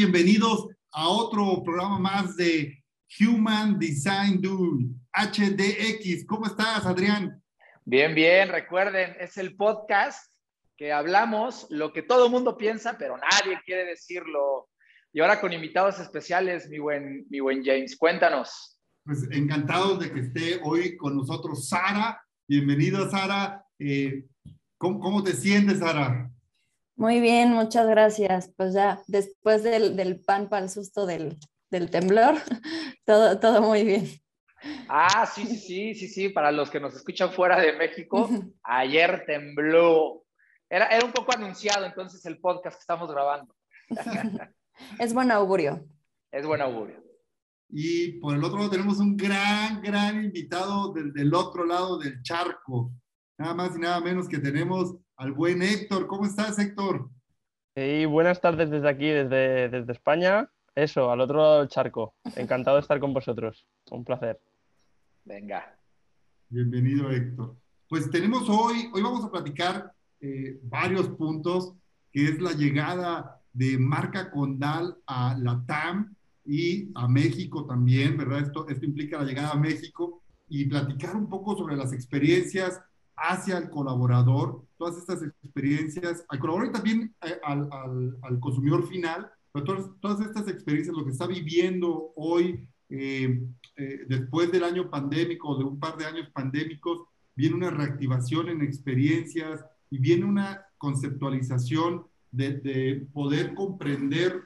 Bienvenidos a otro programa más de Human Design Dude, HDX. ¿Cómo estás, Adrián? Bien, bien. Recuerden, es el podcast que hablamos lo que todo el mundo piensa, pero nadie quiere decirlo. Y ahora con invitados especiales, mi buen, mi buen James, cuéntanos. Pues encantados de que esté hoy con nosotros Sara. Bienvenida, Sara. Eh, ¿cómo, ¿Cómo te sientes, Sara? Muy bien, muchas gracias. Pues ya después del, pan para el susto del, temblor, todo, todo muy bien. Ah, sí, sí, sí, sí, sí, para los que nos escuchan fuera de México, ayer tembló. Era, era un poco anunciado entonces el podcast que estamos grabando. es buen augurio. Es buen augurio. Y por el otro lado tenemos un gran, gran invitado del, del otro lado del charco. Nada más y nada menos que tenemos al buen Héctor. ¿Cómo estás, Héctor? Sí, buenas tardes desde aquí, desde, desde España. Eso, al otro lado del charco. Encantado de estar con vosotros. Un placer. Venga. Bienvenido, Héctor. Pues tenemos hoy, hoy vamos a platicar eh, varios puntos, que es la llegada de Marca Condal a la TAM y a México también, ¿verdad? Esto, esto implica la llegada a México y platicar un poco sobre las experiencias hacia el colaborador, todas estas experiencias, al colaborador y también eh, al, al, consumidor final, pero todas, todas, estas experiencias, lo que está viviendo hoy, eh, eh, después del año pandémico, de un par de años pandémicos, viene una reactivación en experiencias y viene una conceptualización de, de poder comprender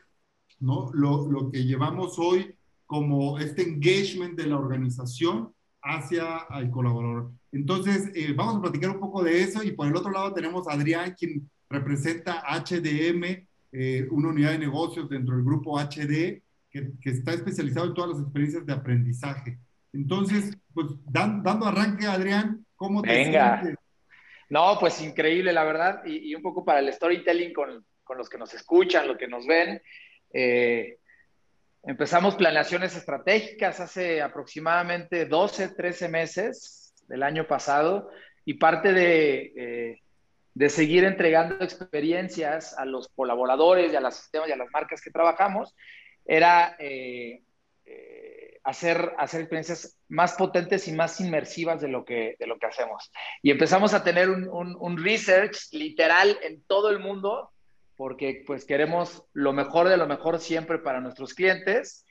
¿no? lo, lo que llevamos hoy como este engagement de la organización hacia el colaborador. Entonces, eh, vamos a platicar un poco de eso y por el otro lado tenemos a Adrián, quien representa HDM, eh, una unidad de negocios dentro del grupo HD, que, que, está especializado en todas las experiencias de aprendizaje. Entonces, pues dando arranque, Adrián, ¿cómo te Venga. Sientes? No, pues increíble, la verdad, y, y, un poco para el storytelling con, con los que nos escuchan, los que nos ven. Eh, empezamos planeaciones estratégicas hace aproximadamente 12, 13 meses del año pasado y parte de, eh, de seguir entregando experiencias a los colaboradores y a los sistemas y a las marcas que trabajamos era eh, eh, hacer, hacer experiencias más potentes y más inmersivas de lo que, de lo que hacemos. Y empezamos a tener un, un, un research literal en todo el mundo porque pues queremos lo mejor de lo mejor siempre para nuestros clientes.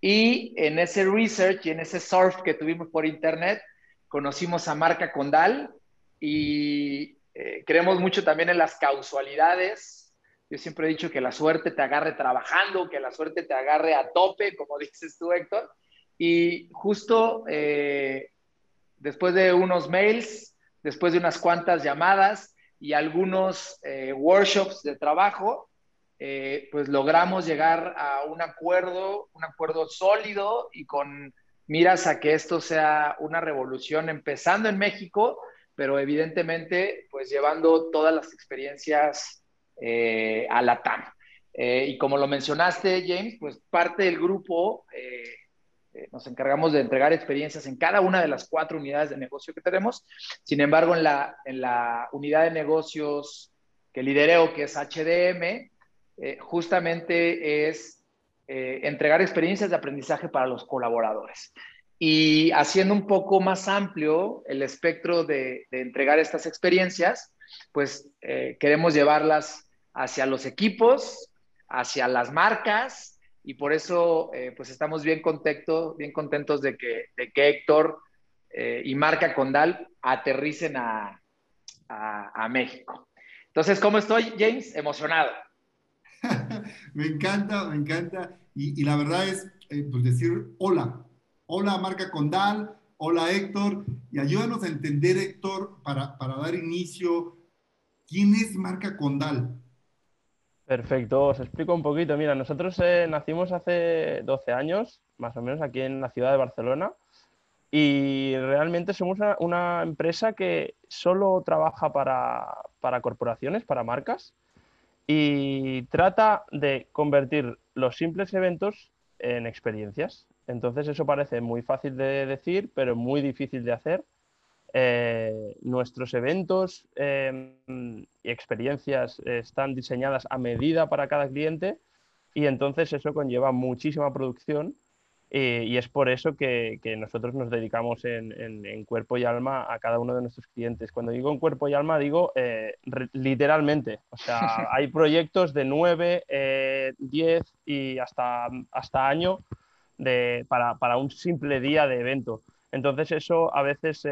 Y en ese research y en ese surf que tuvimos por internet, conocimos a Marca Condal y eh, creemos mucho también en las causalidades. Yo siempre he dicho que la suerte te agarre trabajando, que la suerte te agarre a tope, como dices tú, Héctor. Y justo eh, después de unos mails, después de unas cuantas llamadas y algunos eh, workshops de trabajo, eh, pues logramos llegar a un acuerdo, un acuerdo sólido y con miras a que esto sea una revolución empezando en México, pero evidentemente pues llevando todas las experiencias eh, a la TAM. Eh, y como lo mencionaste, James, pues parte del grupo eh, nos encargamos de entregar experiencias en cada una de las cuatro unidades de negocio que tenemos. Sin embargo, en la, en la unidad de negocios que lidereo, que es HDM, justamente es eh, entregar experiencias de aprendizaje para los colaboradores. Y haciendo un poco más amplio el espectro de, de entregar estas experiencias, pues eh, queremos llevarlas hacia los equipos, hacia las marcas, y por eso eh, pues estamos bien, contento, bien contentos de que, de que Héctor eh, y Marca Condal aterricen a, a, a México. Entonces, ¿cómo estoy, James? Emocionado. Me encanta, me encanta. Y, la verdad es, eh, pues decir hola. Hola, Marca Condal. Hola, Héctor. Y ayúdanos a entender, Héctor, para, para dar inicio, ¿quién es Marca Condal? Perfecto, os explico un poquito. Mira, nosotros eh, nacimos hace 12 años, más o menos, aquí en la ciudad de Barcelona. Y realmente somos una, una empresa que solo trabaja para, para corporaciones, para marcas y trata de convertir los simples eventos en experiencias. Entonces eso parece muy fácil de decir, pero muy difícil de hacer. Eh, nuestros eventos eh, y experiencias están diseñadas a medida para cada cliente y entonces eso conlleva muchísima producción eh, y es por eso que, nosotros nos dedicamos en, cuerpo y alma a cada uno de nuestros clientes. Cuando digo en cuerpo y alma, digo eh, literalmente. O sea, hay proyectos de 9, 10 eh, y hasta, hasta año de, para, un simple día de evento. Entonces eso a veces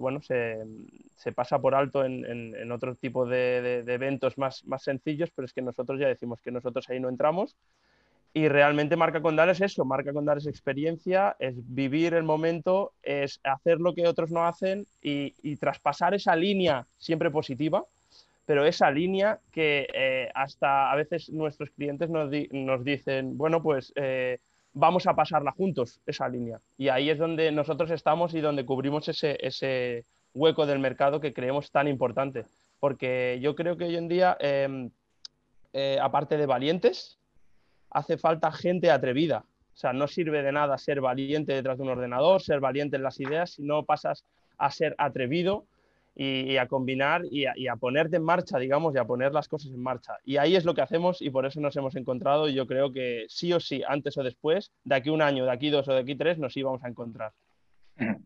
bueno, se, pasa por alto en, en, otro tipo de, de, eventos más, más sencillos, pero es que nosotros ya decimos que nosotros ahí no entramos y realmente Marca Condal es eso, Marca Condal es experiencia, es vivir el momento, es hacer lo que otros no hacen y, traspasar esa línea siempre positiva, pero esa línea que eh, hasta a veces nuestros clientes nos, dicen, bueno, pues eh, vamos a pasarla juntos, esa línea. Y ahí es donde nosotros estamos y donde cubrimos ese, ese hueco del mercado que creemos tan importante. Porque yo creo que hoy en día, em, eh, aparte de valientes, hace falta gente atrevida. O sea, no sirve de nada ser valiente detrás de un ordenador, ser valiente en las ideas, si no pasas a ser atrevido y, a combinar y a, ponerte en marcha, digamos, y a poner las cosas en marcha. Y ahí es lo que hacemos y por eso nos hemos encontrado y yo creo que sí o sí, antes o después, de aquí un año, de aquí dos o de aquí tres, nos íbamos a encontrar.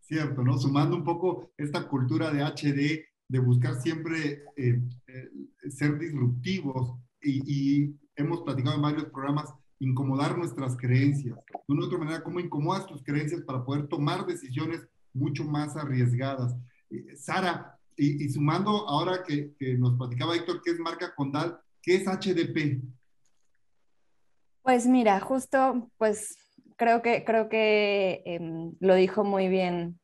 Cierto, ¿no? Sumando un poco esta cultura de HD, de buscar siempre eh, eh, ser disruptivos y hemos platicado en varios programas, incomodar nuestras creencias. De una u otra manera, cómo incomodas tus creencias para poder tomar decisiones mucho más arriesgadas. Eh, Sara, y, sumando ahora que, nos platicaba Héctor, ¿qué es marca Condal? ¿Qué es HDP? Pues mira, justo, pues creo que, creo que em, lo dijo muy bien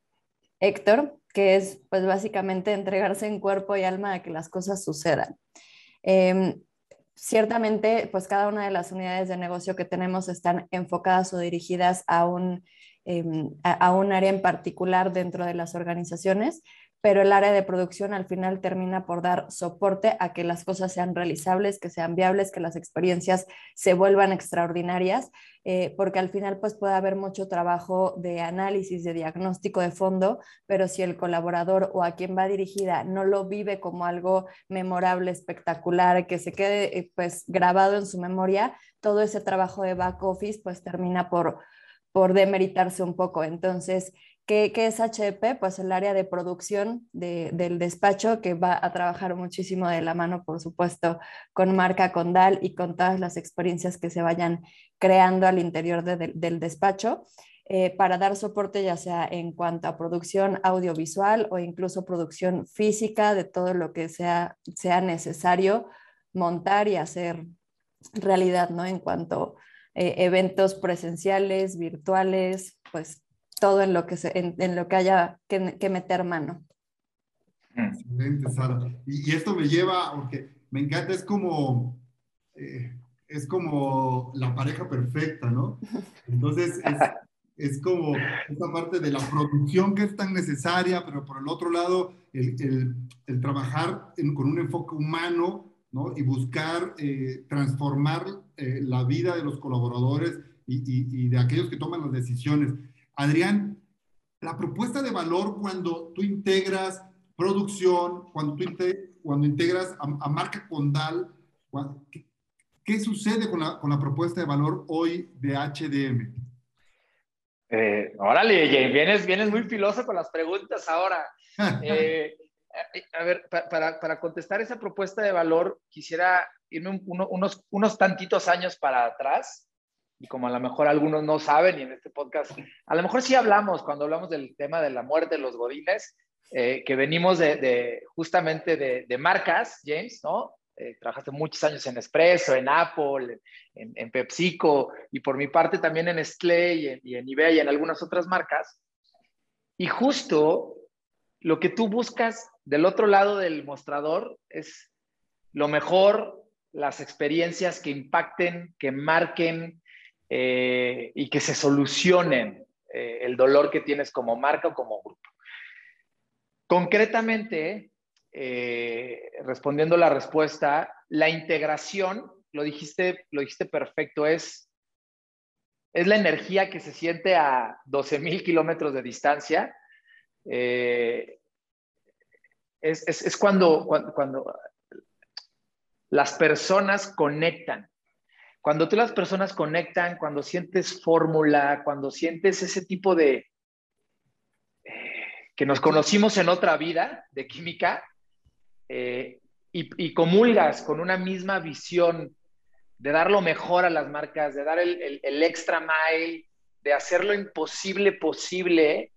Héctor, que es pues básicamente entregarse en cuerpo y alma a que las cosas sucedan. Em, ciertamente, pues cada una de las unidades de negocio que tenemos están enfocadas o dirigidas a un, em, a un área en particular dentro de las organizaciones, pero el área de producción al final termina por dar soporte a que las cosas sean realizables, que sean viables, que las experiencias se vuelvan extraordinarias, eh, porque al final pues puede haber mucho trabajo de análisis, de diagnóstico de fondo, pero si el colaborador o a quien va dirigida no lo vive como algo memorable, espectacular, que se quede eh, pues grabado en su memoria, todo ese trabajo de back office pues termina por por demeritarse un poco. Entonces, ¿Qué, es HDP? Pues el área de producción del despacho que va a trabajar muchísimo de la mano, por supuesto, con marca Condal y con todas las experiencias que se vayan creando al interior del despacho. Eh, para dar soporte ya sea en cuanto a producción audiovisual o incluso producción física de todo lo que sea, sea necesario montar y hacer realidad, ¿no? En cuanto a eh, eventos presenciales, virtuales, pues todo en lo que, se, en, lo que haya que, meter mano. Excelente, Sara. Y, esto me lleva, porque me encanta, es como, eh, es como la pareja perfecta, ¿no? Entonces, es, es, como esta parte de la producción que es tan necesaria, pero por el otro lado, el, el, el trabajar con un enfoque humano, ¿no? Y buscar eh, transformar eh, la vida de los colaboradores y, y, y de aquellos que toman las decisiones. Adrián, la propuesta de valor cuando tú integras producción, cuando tú cuando integras a, marca Condal, ¿qué, sucede con la, propuesta de valor hoy de HDM? Eh, órale, Jane, vienes, vienes muy filoso con las preguntas ahora. Eh, a ver, para, contestar esa propuesta de valor, quisiera irme unos, unos tantitos años para atrás y como a lo mejor algunos no saben y en este podcast, a lo mejor sí hablamos cuando hablamos del tema de la muerte de los godines, eh, que venimos de, justamente de, marcas, James, ¿no? Eh, trabajaste muchos años en Espresso, en Apple, en, PepsiCo y por mi parte también en Nestlé y en, y en eBay y en algunas otras marcas. Y justo lo que tú buscas del otro lado del mostrador es lo mejor, las experiencias que impacten, que marquen, eh, y que se solucionen eh, el dolor que tienes como marca o como grupo. Concretamente, eh, respondiendo la respuesta, la integración, lo dijiste, lo dijiste perfecto, es, es la energía que se siente a 12.000 kilómetros de distancia. es, es, es cuando, cuando, cuando las personas conectan cuando tú las personas conectan, cuando sientes fórmula, cuando sientes ese tipo de, eh, que nos conocimos en otra vida de química, eh, y, comulgas con una misma visión de dar lo mejor a las marcas, de dar el, extra mile, de hacer lo imposible posible,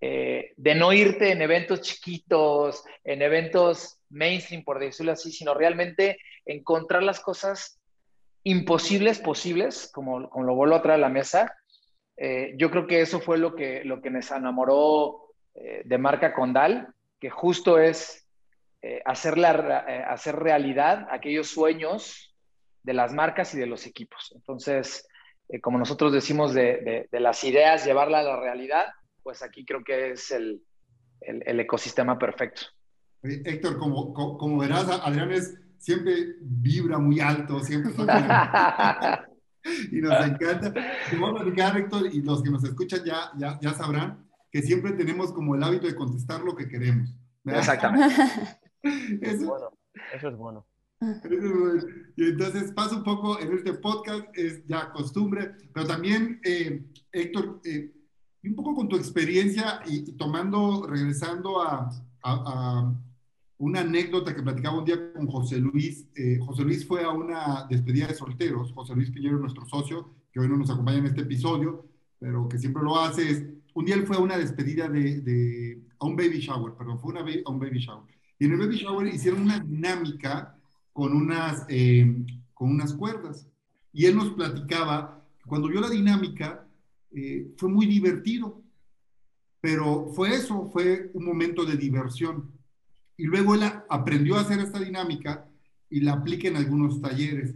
eh, de no irte en eventos chiquitos, en eventos mainstream, por decirlo así, sino realmente encontrar las cosas imposibles posibles, como, como lo vuelvo a traer la mesa. Eh, yo creo que eso fue lo que, lo que nos enamoró eh, de marca Condal, que justo es eh, hacer, hacer realidad aquellos sueños de las marcas y de los equipos. Entonces, como nosotros decimos de, de, las ideas, llevarla a la realidad, pues aquí creo que es el, el, el ecosistema perfecto. Héctor, como, como, verás, Adrián es, siempre vibra muy alto, siempre. y nos encanta. Te voy a platicar, Héctor, y los que nos escuchan ya, ya, ya sabrán que siempre tenemos como el hábito de contestar lo que queremos. Exactamente. Eso, bueno, eso es bueno. Y entonces pasa un poco en este podcast, es ya costumbre, pero también, eh, Héctor, eh, un poco con tu experiencia y, tomando, regresando a, a una anécdota que platicaba un día con José Luis. Eh, José Luis fue a una despedida de solteros. José Luis Piñero, nuestro socio, que hoy no nos acompaña en este episodio, pero que siempre lo hace. Es, un día él fue a una despedida de, de a un baby shower, perdón, fue una, a un baby shower. Y en el baby shower hicieron una dinámica con unas, eh, con unas cuerdas. Y él nos platicaba que cuando vio la dinámica eh, fue muy divertido, pero fue eso, fue un momento de diversión y luego él aprendió a hacer esta dinámica y la aplica en algunos talleres.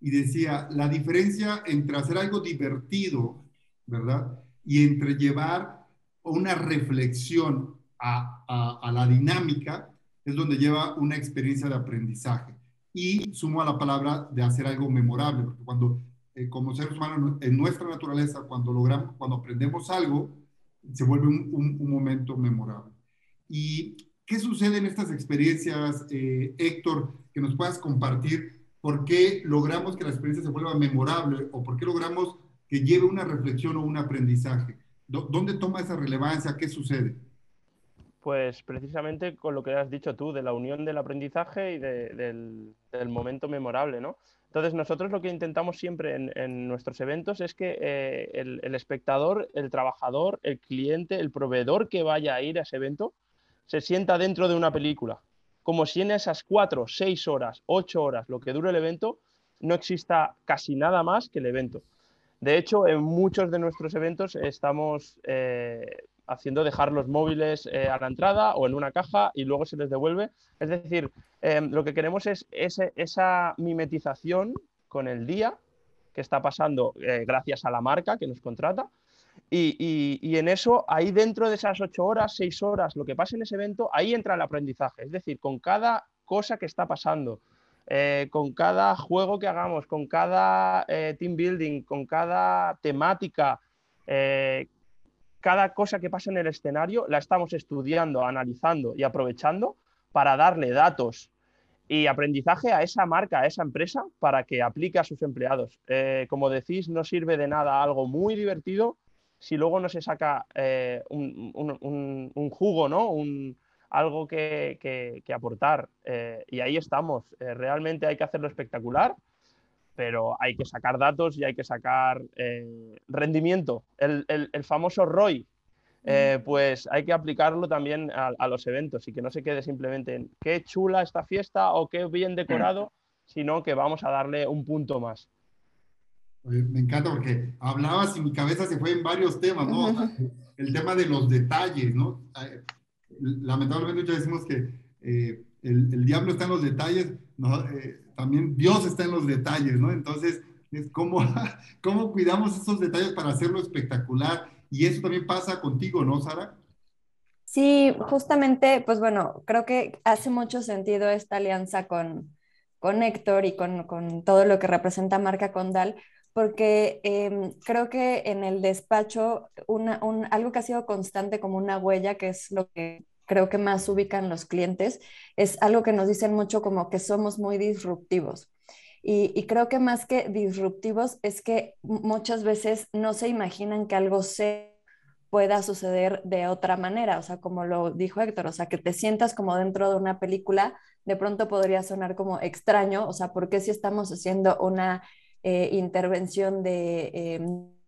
Y decía, la diferencia entre hacer algo divertido, ¿verdad? Y entre llevar una reflexión a, a, la dinámica es donde lleva una experiencia de aprendizaje. Y sumo a la palabra de hacer algo memorable, porque cuando, eh, como seres humanos, en nuestra naturaleza, cuando logramos, cuando aprendemos algo, se vuelve un, un, un momento memorable. Y ¿Qué sucede en estas experiencias, eh, Héctor, que nos puedas compartir? ¿Por qué logramos que la experiencia se vuelva memorable o por qué logramos que lleve una reflexión o un aprendizaje? ¿Dónde toma esa relevancia? ¿Qué sucede? Pues precisamente con lo que has dicho tú, de la unión del aprendizaje y del, momento memorable, ¿no? Entonces nosotros lo que intentamos siempre en, nuestros eventos es que eh, el, el espectador, el trabajador, el cliente, el proveedor que vaya a ir a ese evento, se sienta dentro de una película, como si en esas cuatro, seis horas, ocho horas, lo que dure el evento, no exista casi nada más que el evento. De hecho, en muchos de nuestros eventos estamos eh, haciendo dejar los móviles eh, a la entrada o en una caja y luego se les devuelve. Es decir, em, lo que queremos es esa mimetización con el día que está pasando eh, gracias a la marca que nos contrata y, en eso, ahí dentro de esas ocho horas, seis horas, lo que pasa en ese evento, ahí entra el aprendizaje. Es decir, con cada cosa que está pasando, eh, con cada juego que hagamos, con cada eh, team building, con cada temática, eh, cada cosa que pasa en el escenario, la estamos estudiando, analizando y aprovechando para darle datos y aprendizaje a esa marca, a esa empresa, para que aplique a sus empleados. como decís, no sirve de nada algo muy divertido si luego no se saca eh, un, jugo, ¿no? Un, algo que, aportar. Eh, y ahí estamos. Eh, realmente hay que hacerlo espectacular, pero hay que sacar datos y hay que sacar rendimiento. El, famoso ROI, pues hay que aplicarlo también a, a, los eventos y que no se quede simplemente en qué chula esta fiesta o qué bien decorado, sino que vamos a darle un punto más. Me encanta porque hablabas y mi cabeza se fue en varios temas, ¿no? el tema de los detalles, ¿no? Lamentablemente ya decimos que eh, el, diablo está en los detalles, ¿no? Eh, también Dios está en los detalles, ¿no? Entonces, es cómo, cómo cuidamos esos detalles para hacerlo espectacular. Y eso también pasa contigo, ¿no, Sara? Sí, justamente, pues bueno, creo que hace mucho sentido esta alianza con, con Héctor y con, con todo lo que representa Marca Condal, porque em, creo que en el despacho una, un, algo que ha sido constante como una huella, que es lo que creo que más ubican los clientes, es algo que nos dicen mucho como que somos muy disruptivos. Y, creo que más que disruptivos es que muchas veces no se imaginan que algo se pueda suceder de otra manera, o sea, como lo dijo Héctor, o sea, que te sientas como dentro de una película, de pronto podría sonar como extraño, o sea, ¿por qué si estamos haciendo una eh, intervención de... Em,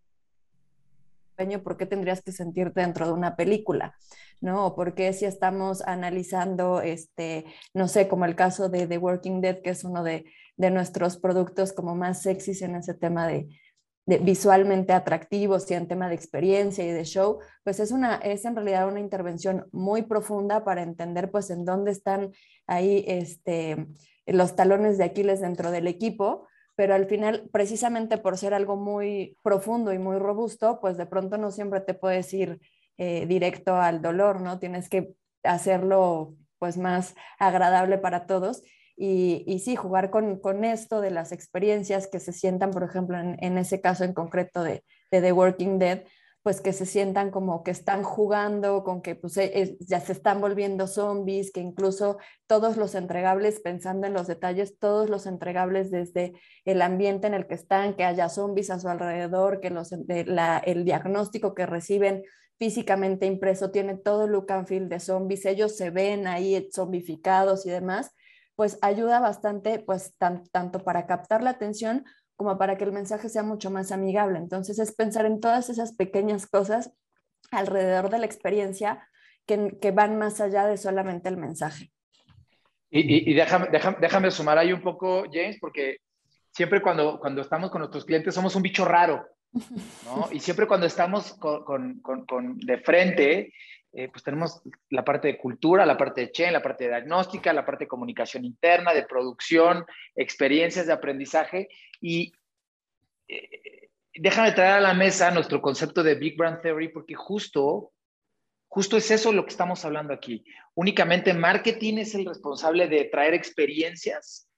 ¿por qué tendrías que sentirte dentro de una película? ¿No? O por qué si estamos analizando, este, no sé, como el caso de The Working Dead, que es uno de, de nuestros productos como más sexys en ese tema de, visualmente atractivos y en tema de experiencia y de show, pues es, una, es en realidad una intervención muy profunda para entender pues en dónde están ahí este, los talones de Aquiles dentro del equipo, pero al final, precisamente por ser algo muy profundo y muy robusto, pues de pronto no siempre te puedes ir eh, directo al dolor, ¿no? Tienes que hacerlo pues más agradable para todos y, y sí, jugar con, con, esto de las experiencias que se sientan, por ejemplo, en, en ese caso en concreto de, de, The Working Dead, pues que se sientan como que están jugando, con que pues, e, ya se están volviendo zombies, que incluso todos los entregables, pensando en los detalles, todos los entregables desde el ambiente en el que están, que haya zombies a su alrededor, que los, la, el diagnóstico que reciben físicamente impreso tiene todo look and feel de zombies, ellos se ven ahí zombificados y demás, pues ayuda bastante, pues tanto para captar la atención como para que el mensaje sea mucho más amigable. Entonces es pensar en todas esas pequeñas cosas alrededor de la experiencia que, que van más allá de solamente el mensaje. Y, y, déjame, déjame, déjame, sumar ahí un poco, James, porque siempre cuando, cuando estamos con nuestros clientes somos un bicho raro, ¿no? Y siempre cuando estamos con, con, con, de frente eh, pues tenemos la parte de cultura, la parte de chain, la parte de diagnóstica, la parte de comunicación interna, de producción, experiencias de aprendizaje y déjame traer a la mesa nuestro concepto de Big Brand Theory porque justo, justo es eso lo que estamos hablando aquí. Únicamente marketing es el responsable de traer experiencias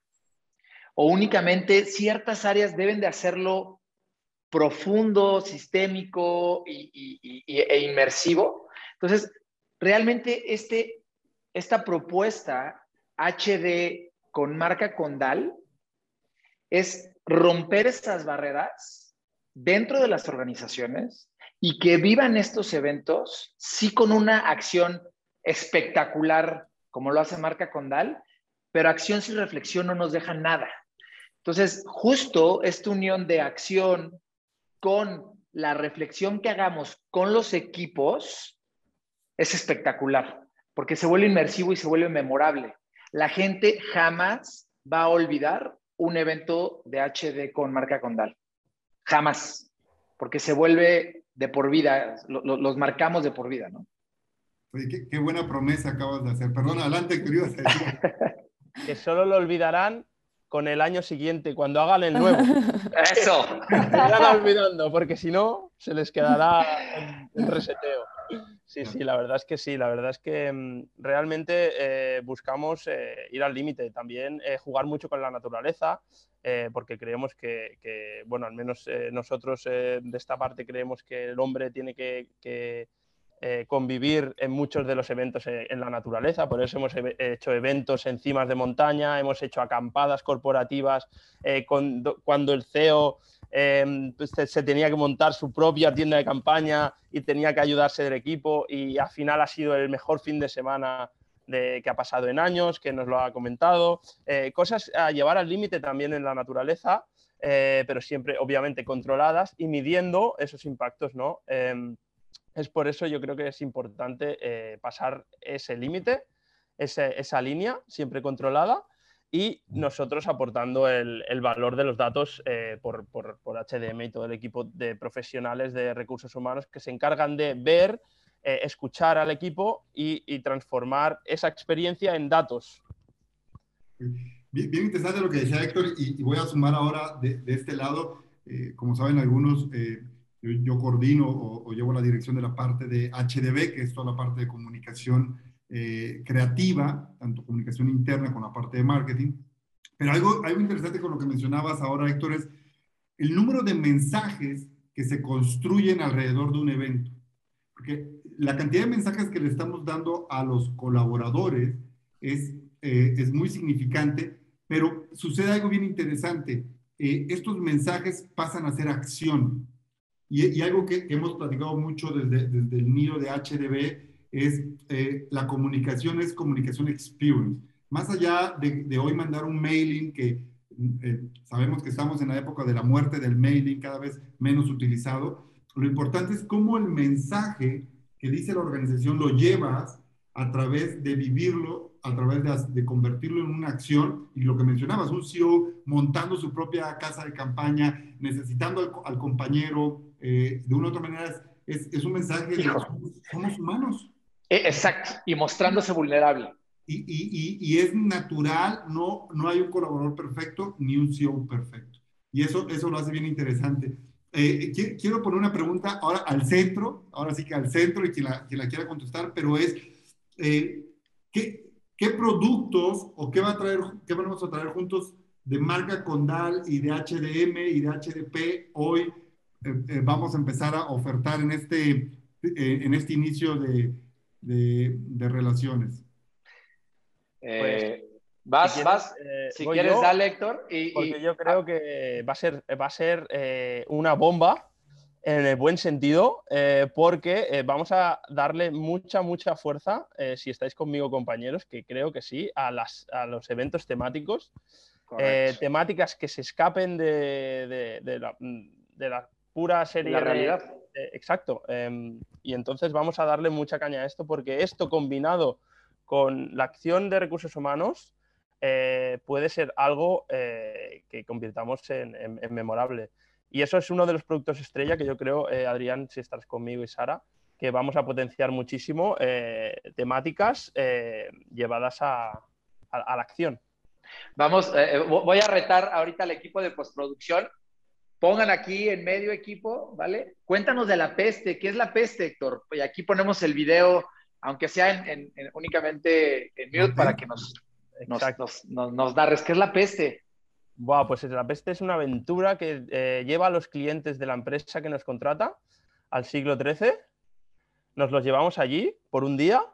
o únicamente ciertas áreas deben de hacerlo profundo, sistémico e inmersivo entonces, realmente este, esta propuesta HD con marca Condal es romper estas barreras dentro de las organizaciones y que vivan estos eventos, sí con una acción espectacular, como lo hace marca Condal, pero acción sin reflexión no nos deja nada. Entonces, justo esta unión de acción con la reflexión que hagamos con los equipos es espectacular, porque se vuelve inmersivo y se vuelve memorable. La gente jamás va a olvidar un evento de HD con marca Condal. Jamás. Porque se vuelve de por vida, los marcamos de por vida, ¿no? Oye, qué, buena promesa acabas de hacer. Perdón, adelante, querido. que solo lo olvidarán con el año siguiente, cuando hagan el nuevo. Eso. Se irán olvidando, porque si no, se les quedará el reseteo. Sí, sí, la verdad es que sí, la verdad es que mm, realmente eh, buscamos eh, ir al límite, también eh, jugar mucho con la naturaleza, porque creemos que, bueno, al menos nosotros de esta parte creemos que el hombre tiene que, convivir en muchos de los eventos en la naturaleza, por eso hemos hecho eventos encima de montaña, hemos hecho acampadas corporativas, cuando el CEO Em, pues, se tenía que montar su propia tienda de campaña y tenía que ayudarse del equipo y al final ha sido el mejor fin de semana que ha pasado en años, que nos lo ha comentado. Eh, cosas a llevar al límite también en la naturaleza, eh, pero siempre obviamente controladas y midiendo esos impactos, ¿no? Es por eso yo creo que es importante eh, pasar ese límite, esa línea siempre controlada y nosotros aportando el, valor de los datos eh, por, HDM y todo el equipo de profesionales de recursos humanos que se encargan de ver, eh, escuchar al equipo y, transformar esa experiencia en datos. Bien, interesante lo que decía Héctor y, voy a sumar ahora de, este lado, eh, como saben algunos, yo, coordino o, o llevo la dirección de la parte de HDB, que es toda la parte de comunicación eh, creativa, tanto comunicación interna con la parte de marketing. Pero algo, algo interesante con lo que mencionabas ahora, Héctor, es el número de mensajes que se construyen alrededor de un evento. Porque la cantidad de mensajes que le estamos dando a los colaboradores es, eh, es muy significante, pero sucede algo bien interesante. Eh, estos mensajes pasan a ser acción. Y, algo que, hemos platicado mucho desde, desde, el nido de HDB es eh, la comunicación es comunicación experience. Más allá de, de hoy mandar un mailing que eh, sabemos que estamos en la época de la muerte del mailing, cada vez menos utilizado, lo importante es cómo el mensaje que dice la organización lo llevas a través de vivirlo, a través de, convertirlo en una acción, y lo que mencionabas, un CEO montando su propia casa de campaña, necesitando al, compañero, eh, de una u otra manera, es, es un mensaje de somos humanos. E, exacto, y mostrándose vulnerable. Y, y, y, es natural, no, no hay un colaborador perfecto ni un CEO perfecto. Y eso, eso lo hace bien interesante. Eh, quiero poner una pregunta ahora al centro, ahora sí que al centro y quien la, quien la quiera contestar, pero es, eh, ¿qué, ¿qué, productos o qué, va a traer, qué vamos a traer juntos de marca Condal y de HDM y de HDP hoy eh, vamos a empezar a ofertar en este, en este inicio de, de, de relaciones? Pues, vas, si vas, si quieres, dale, Héctor. Y, porque yo creo ah. que va a ser, va a ser una bomba en el buen sentido, eh, porque eh, vamos a darle mucha, mucha fuerza, eh, si estáis conmigo compañeros, que creo que sí, a, las, a los eventos temáticos, temáticas que se escapen de, de, la, de la, pura serie. La realidad. exacto. Em, y entonces vamos a darle mucha caña a esto, porque esto combinado con la acción de recursos humanos puede ser algo que convirtamos en memorable. Y eso es uno de los productos estrella que yo creo, eh, Adrián, si estás conmigo y Sara, que vamos a potenciar muchísimo eh, temáticas eh, llevadas a, la acción. Vamos, voy a retar ahorita al equipo de postproducción. Pongan aquí en medio equipo, ¿vale? Cuéntanos de la peste. ¿Qué es la peste, Héctor? Y aquí ponemos el video, aunque sea en, únicamente en mute, para que nos, nos, nos, nos darres. ¿Qué es la peste? Buah, pues la peste es una aventura que eh, lleva a los clientes de la empresa que nos contrata al siglo XIII. Nos los llevamos allí por un día,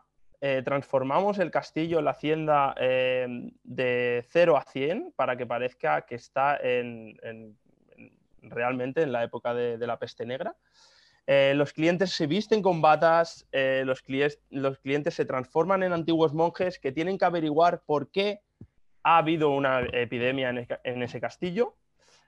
eh, transformamos el castillo, la hacienda, em, de 0 a 100 para que parezca que está en, realmente en la época de, la peste negra. Eh, los clientes se visten con batas, los, los clientes se transforman en antiguos monjes que tienen que averiguar por qué ha habido una epidemia en, ese castillo.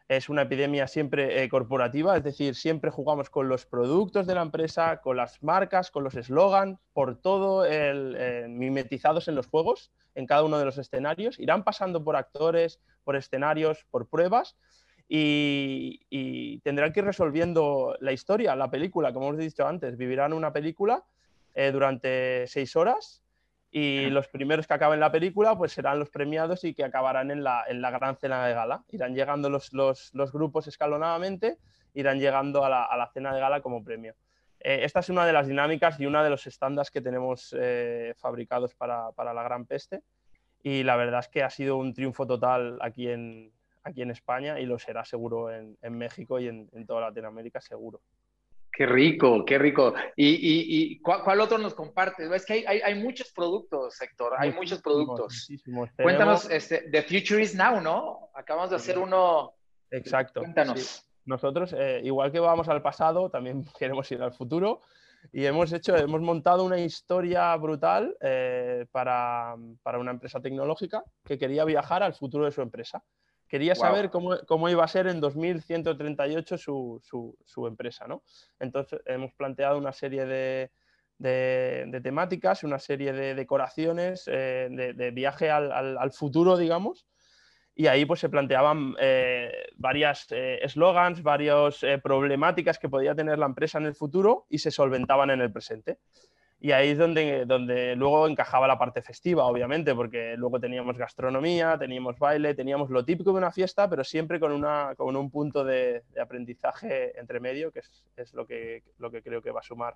Es una epidemia siempre eh, corporativa, es decir, siempre jugamos con los productos de la empresa, con las marcas, con los eslogans, por todo el, eh, mimetizados en los juegos, en cada uno de los escenarios. Irán pasando por actores, por escenarios, por pruebas y, tendrán que ir resolviendo la historia, la película, como hemos dicho antes. Vivirán una película eh, durante seis horas y los primeros que acaben la película pues serán los premiados y que acabarán en la, en la gran cena de gala. Irán llegando los, los, los grupos escalonadamente, irán llegando a la, a la cena de gala como premio. Eh, esta es una de las dinámicas y una de los estándares que tenemos eh, fabricados para, para, la Gran Peste y la verdad es que ha sido un triunfo total aquí en, aquí en España y lo será seguro en, en México y en, en toda Latinoamérica seguro. Qué rico, qué rico. ¿Y, y, ¿cuál, otro nos comparte? Es que hay, hay, muchos productos, Héctor, hay muchos productos. Cuéntanos, este, The Future is Now, ¿no? Acabamos de hacer uno. Exacto. Cuéntanos. Nosotros, eh, igual que vamos al pasado, también queremos ir al futuro y hemos hecho, hemos montado una historia brutal eh, para, para una empresa tecnológica que quería viajar al futuro de su empresa. Quería saber cómo, iba a ser en 2138 su, su, empresa, ¿no? Entonces hemos planteado una serie de, de, temáticas, una serie de decoraciones, eh, de, viaje al, al, futuro, digamos, y ahí pues se planteaban eh, varias eh, eslogans, varias problemáticas que podía tener la empresa en el futuro y se solventaban en el presente. Y ahí es donde, donde luego encajaba la parte festiva, obviamente, porque luego teníamos gastronomía, teníamos baile, teníamos lo típico de una fiesta, pero siempre con, una, con un punto de, aprendizaje entre medio, que es, es, lo, que, lo que creo que va a sumar.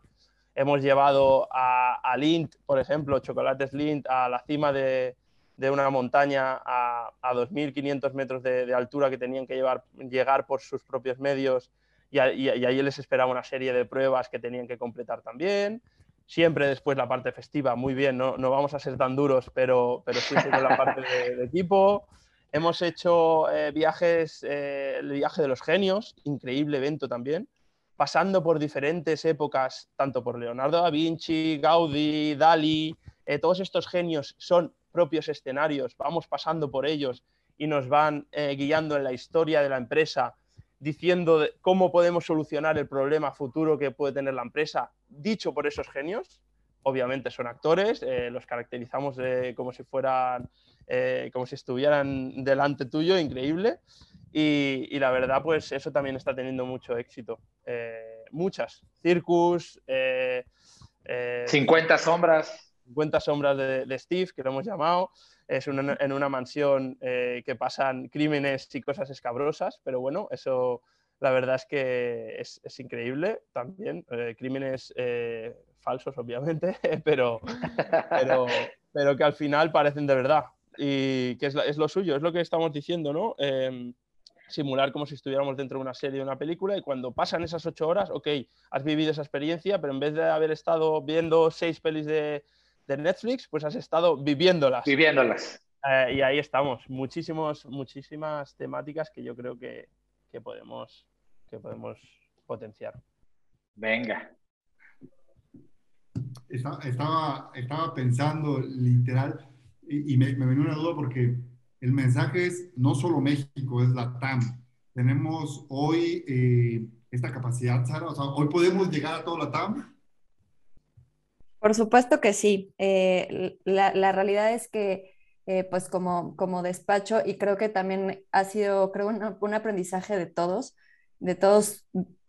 Hemos llevado a, a Lint, por ejemplo, chocolates Lint, a la cima de, de una montaña a, a 2.500 metros de, de, altura que tenían que llevar, llegar por sus propios medios y, y, y ahí les esperaba una serie de pruebas que tenían que completar también. Siempre después la parte festiva, muy bien, no, no vamos a ser tan duros, pero, pero siempre con la parte de, equipo. Hemos hecho eh, viajes, eh, el viaje de los genios, increíble evento también, pasando por diferentes épocas, tanto por Leonardo da Vinci, Gaudí, Dali, eh, todos estos genios son propios escenarios, vamos pasando por ellos y nos van guiando en la historia de la empresa, diciendo cómo podemos solucionar el problema futuro que puede tener la empresa, dicho por esos genios. Obviamente son actores, los caracterizamos como si fueran eh, como si estuvieran delante tuyo, increíble. Y, la verdad, pues eso también está teniendo mucho éxito. Eh, muchas. Circus. 50 eh, sombras. 50 sombras de, Steve, que lo hemos llamado. Es en una mansión que pasan crímenes y cosas escabrosas, pero bueno, eso la verdad es que es, es increíble también. crímenes falsos, obviamente, pero, pero, pero que al final parecen de verdad y que es, lo suyo, es lo que estamos diciendo, ¿no? Em, simular como si estuviéramos dentro de una serie o una película y cuando pasan esas ocho horas, ok, has vivido esa experiencia, pero en vez de haber estado viendo seis pelis de, Netflix, pues has estado viviéndolas. Viviéndolas. Eh, y ahí estamos, muchísimos, muchísimas temáticas que yo creo que, podemos, que podemos potenciar. Venga. Estaba, estaba pensando literal, y, me, me una duda porque el mensaje es no solo México, es la TAM. Tenemos hoy eh, esta capacidad, Sara, o sea, hoy podemos llegar a toda la TAM. Por supuesto que sí. Eh, la, la, realidad es que, eh, pues como, como despacho, y creo que también ha sido, creo, un, un aprendizaje de todos, de todos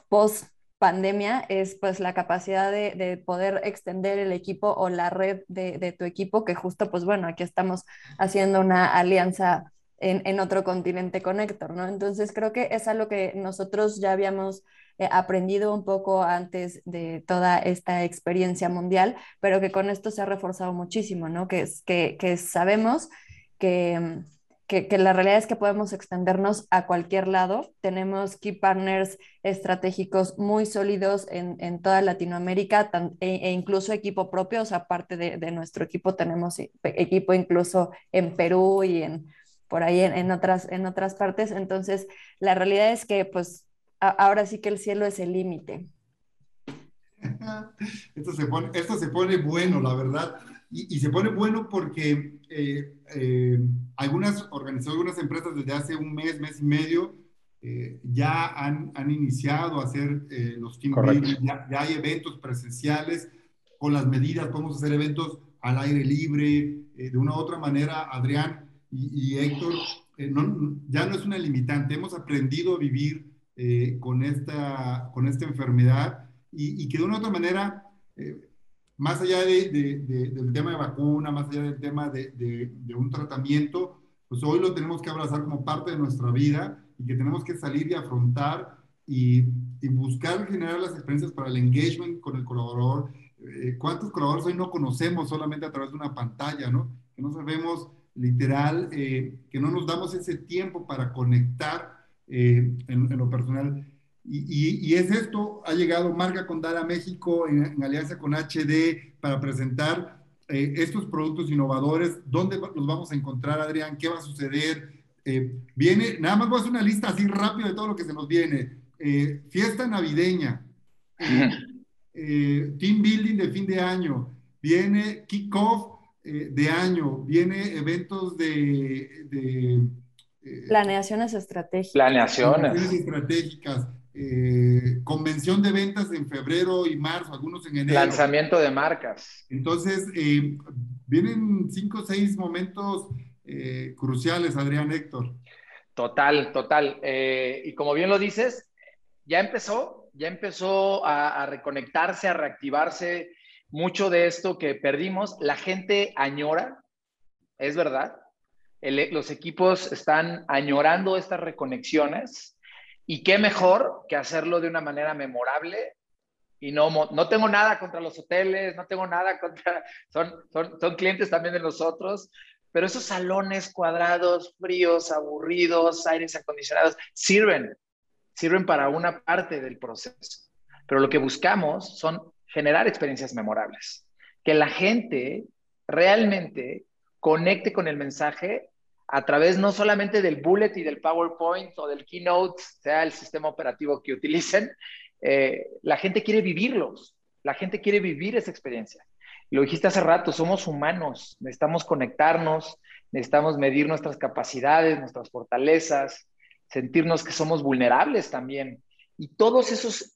post pandemia es pues la capacidad de, poder extender el equipo o la red de, tu equipo, que justo pues bueno, aquí estamos haciendo una alianza en, otro continente con Héctor, ¿no? Entonces creo que es algo que nosotros ya habíamos eh, aprendido un poco antes de toda esta experiencia mundial, pero que con esto se ha reforzado muchísimo, ¿no? Que, que, que sabemos que que, la realidad es que podemos extendernos a cualquier lado. Tenemos key partners estratégicos muy sólidos en, en toda Latinoamérica e, e, incluso equipo propio, o sea, aparte de, de, nuestro equipo tenemos e, equipo incluso en Perú y en, por ahí en, en, otras, en otras partes. Entonces, la realidad es que pues ahora sí que el cielo es el límite. Esto se, pone, esto se pone bueno, la verdad. Y, se pone bueno porque eh, eh, algunas organizaciones, algunas empresas desde hace un mes, mes y medio, eh, ya han, han, iniciado a hacer los team building, ya, hay eventos presenciales con las medidas, podemos hacer eventos al aire libre, de una u otra manera, Adrián y, Héctor, no, ya no es una limitante, hemos aprendido a vivir con, esta, con esta enfermedad y, y, que de una u otra manera más allá de, del tema de vacuna, más allá del tema de, un tratamiento, pues hoy lo tenemos que abrazar como parte de nuestra vida y que tenemos que salir y afrontar y, buscar generar las experiencias para el engagement con el colaborador. Eh, ¿Cuántos colaboradores hoy no conocemos solamente a través de una pantalla, no? Que no sabemos literal, eh, que no nos damos ese tiempo para conectar eh, en, en lo personal. Y, es esto, ha llegado Marca Condal a México en, alianza con HD para presentar eh, estos productos innovadores. ¿Dónde los vamos a encontrar, Adrián? ¿Qué va a suceder? Eh, viene, nada más voy a hacer una lista así rápida de todo lo que se nos viene. Eh, fiesta navideña, team building de fin de año, viene kickoff de año, viene eventos de... de Planeaciones estratégicas. Planeaciones. estratégicas. Eh, convención de ventas en febrero y marzo, algunos en enero. Lanzamiento de marcas. Entonces, eh, vienen cinco o seis momentos eh, cruciales, Adrián Héctor. Total, total. y como bien lo dices, ya empezó, ya empezó a, reconectarse, a reactivarse mucho de esto que perdimos. La gente añora, es verdad. los equipos están añorando estas reconexiones y qué mejor que hacerlo de una manera memorable. Y no, no tengo nada contra los hoteles, no tengo nada contra, son, son, son clientes también de nosotros, pero esos salones cuadrados, fríos, aburridos, aires acondicionados, sirven, sirven para una parte del proceso. Pero lo que buscamos son generar experiencias memorables, que la gente realmente conecte con el mensaje a través no solamente del bullet y del PowerPoint o del keynote, sea el sistema operativo que utilicen, eh, la gente quiere vivirlos, la gente quiere vivir esa experiencia. Lo dijiste hace rato, somos humanos, necesitamos conectarnos, necesitamos medir nuestras capacidades, nuestras fortalezas, sentirnos que somos vulnerables también. Y todos esos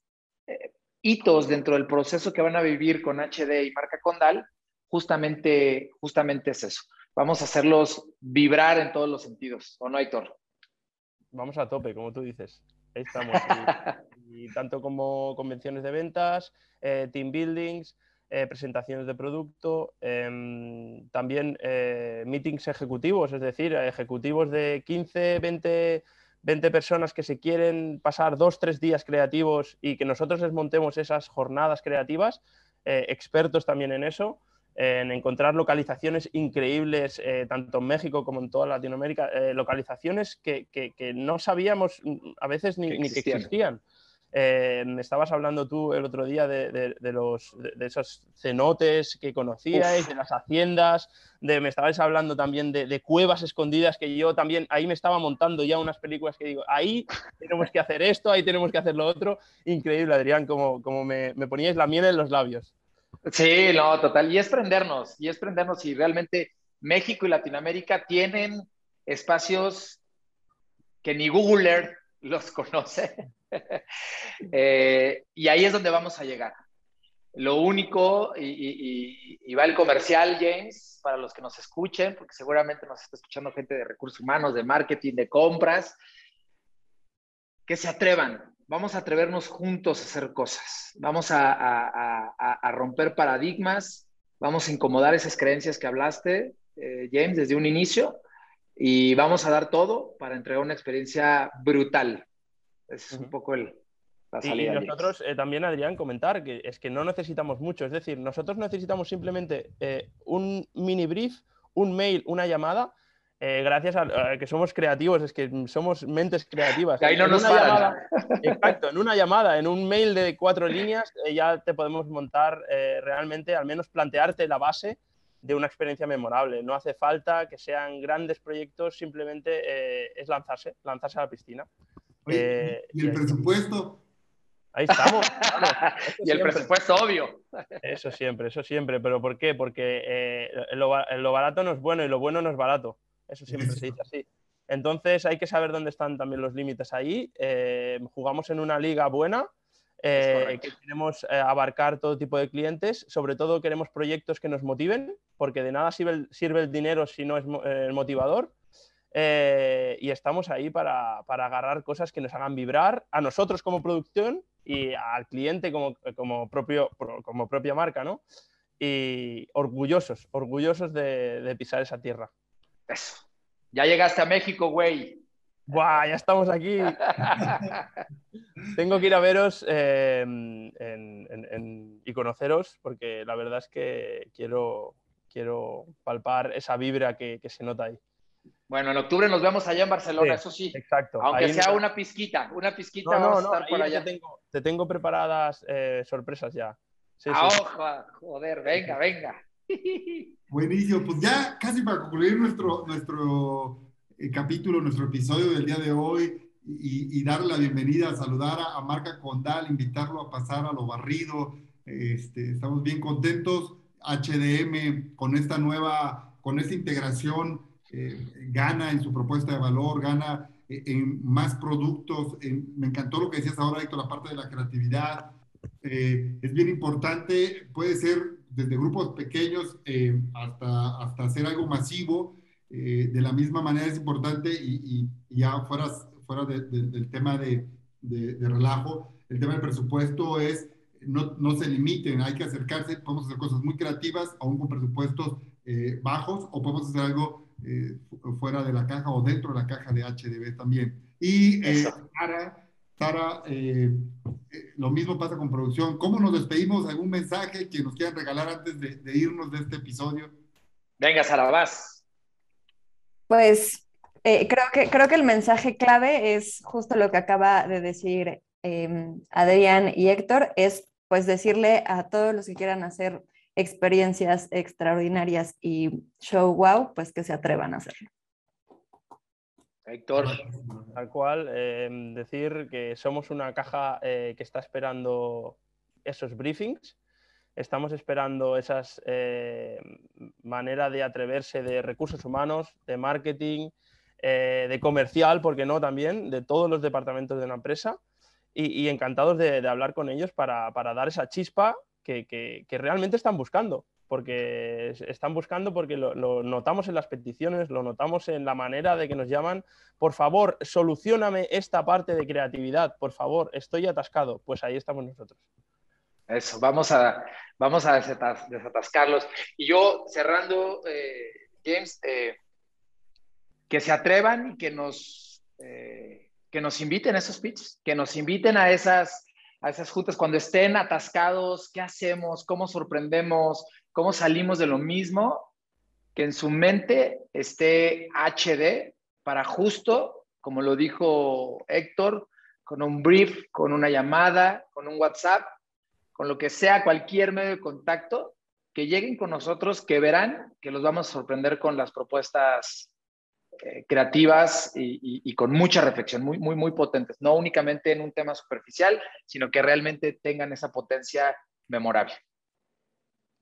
hitos dentro del proceso que van a vivir con HD y marca Condal, justamente, justamente es eso. Vamos a hacerlos vibrar en todos los sentidos, ¿o no, Héctor? Vamos a tope, como tú dices. Ahí estamos. y, tanto como convenciones de ventas, eh, team buildings, eh, presentaciones de producto, em, también eh, meetings ejecutivos, es decir, ejecutivos de 15, 20, 20 personas que se quieren pasar dos, tres días creativos y que nosotros les montemos esas jornadas creativas, eh, expertos también en eso, en encontrar localizaciones increíbles, tanto en México como en toda Latinoamérica, localizaciones que, no sabíamos mm, a veces ni, ni que existían. Eh, me estabas hablando tú el otro día de, los, de, esos cenotes que conocíais, de las haciendas, de, me estabais hablando también de, cuevas escondidas que yo también, ahí me estaba montando ya unas películas que digo, ahí tenemos que hacer esto, ahí tenemos que hacer lo otro. Increíble, Adrián, como, como me, me poníais la miel en los labios. Sí, no, total. Y es prendernos, y es prendernos y realmente México y Latinoamérica tienen espacios que ni Google Earth los conoce. Eh, y ahí es donde vamos a llegar. Lo único, y, va el comercial, James, para los que nos escuchen, porque seguramente nos está escuchando gente de recursos humanos, de marketing, de compras, que se atrevan. Vamos a atrevernos juntos a hacer cosas. Vamos a, romper paradigmas. Vamos a incomodar esas creencias que hablaste, eh, James, desde un inicio. Y vamos a dar todo para entregar una experiencia brutal es un poco el, la salida. Y nosotros eh, también, Adrián, comentar que es que no necesitamos mucho. Es decir, nosotros necesitamos simplemente eh, un mini brief, un mail, una llamada. Eh, gracias a, que somos creativos, es que somos mentes creativas. ahí no nos llamada, Exacto, en una llamada, en un mail de cuatro líneas, ya te podemos montar realmente, al menos plantearte la base de una experiencia memorable. No hace falta que sean grandes proyectos, simplemente es lanzarse, lanzarse a la piscina. Eh, ¿Y el presupuesto? Ahí estamos. y el presupuesto, obvio. Eso siempre, eso siempre. ¿Pero por qué? Porque eh, lo, barato no es bueno y lo bueno no es barato. Eso siempre se dice así. Entonces hay que saber dónde están también los límites ahí. Eh, jugamos en una liga buena, que queremos abarcar todo tipo de clientes. Sobre todo queremos proyectos que nos motiven, porque de nada sirve el, sirve el dinero si no es el motivador. Eh, y estamos ahí para, agarrar cosas que nos hagan vibrar a nosotros como producción y al cliente como, como, propio, como propia marca, ¿no? Y orgullosos, orgullosos de, pisar esa tierra. Eso. Ya llegaste a México, güey. ¡Buah! Ya estamos aquí. Tengo que ir a veros em, y conoceros porque la verdad es que quiero, quiero palpar esa vibra que se nota ahí. Bueno, en octubre nos vemos allá en Barcelona, eso sí. Exacto. Aunque sea una pizquita, una pizquita no, vamos a estar por allá. Te tengo, preparadas eh, sorpresas ya. ah, joder, venga, venga. Buenísimo, pues ya casi para concluir nuestro, nuestro eh, capítulo, nuestro episodio del día de hoy y, darle la bienvenida, saludar a, Marca Condal, invitarlo a pasar a lo barrido. Este, estamos bien contentos. HDM con esta nueva, con esta integración eh, gana en su propuesta de valor, gana eh, en más productos. me encantó lo que decías ahora, Héctor, la parte de la creatividad. Eh, es bien importante, puede ser desde grupos pequeños hasta, hasta hacer algo masivo. de la misma manera es importante y, ya fuera, fuera del tema de, de, relajo, el tema del presupuesto es no, no, se limiten, hay que acercarse, podemos hacer cosas muy creativas, aún con presupuestos bajos, o podemos hacer algo eh, fuera de la caja o dentro de la caja de HDB también. Y eh, Sara, eh, lo mismo pasa con producción. ¿Cómo nos despedimos? ¿Algún mensaje que nos quieran regalar antes de, irnos de este episodio? Venga, Sara, vas. Pues creo, que, creo que el mensaje clave es justo lo que acaba de decir em, Adrián y Héctor, es pues decirle a todos los que quieran hacer experiencias extraordinarias y show wow, pues que se atrevan a hacerlo. Héctor. Tal cual, eh, decir que somos una caja eh, que está esperando esos briefings, estamos esperando esas eh, maneras de atreverse de recursos humanos, de marketing, de comercial, porque no también, de todos los departamentos de una empresa y, encantados de, hablar con ellos para, dar esa chispa que realmente están buscando porque están buscando, porque lo, notamos en las peticiones, lo notamos en la manera de que nos llaman, por favor, solucioname esta parte de creatividad, por favor, estoy atascado. Pues ahí estamos nosotros. Eso, vamos a, vamos a desatascarlos. Y yo cerrando, eh, James, eh, que se atrevan y que nos, eh, que nos inviten a esos pitches, que nos inviten a esas, a esas juntas cuando estén atascados, ¿qué hacemos? ¿Cómo sorprendemos? cómo salimos de lo mismo, que en su mente esté HD para justo, como lo dijo Héctor, con un brief, con una llamada, con un WhatsApp, con lo que sea, cualquier medio de contacto, que lleguen con nosotros, que verán que los vamos a sorprender con las propuestas eh, creativas y, y, con mucha reflexión, muy, muy, muy potentes, no únicamente en un tema superficial, sino que realmente tengan esa potencia memorable.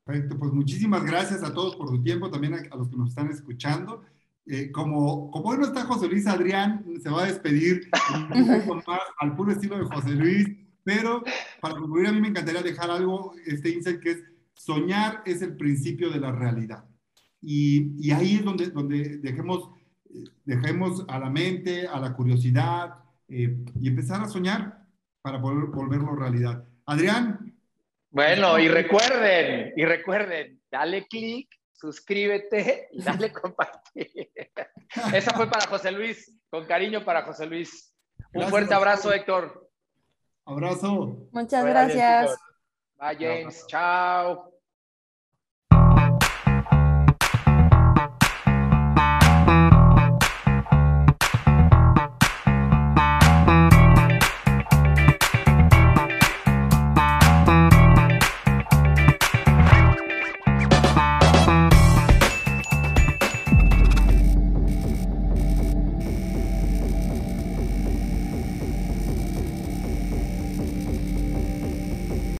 Perfecto, pues muchísimas gracias a todos por su tiempo, también a, los que nos están escuchando. Eh, como, como hoy no está José Luis Adrián, se va a despedir más al puro estilo de José Luis, pero para concluir a mí me encantaría dejar algo, este insight que es soñar es el principio de la realidad. Y, y ahí es donde, donde dejemos, dejemos a la mente, a la curiosidad eh, y empezar a soñar para poder volverlo realidad. Adrián, bueno, y recuerden, y recuerden, dale clic, suscríbete y dale compartir. Esa fue para José Luis, con cariño para José Luis. Un fuerte abrazo, Héctor. Abrazo. Muchas gracias. Bye, James. Chao.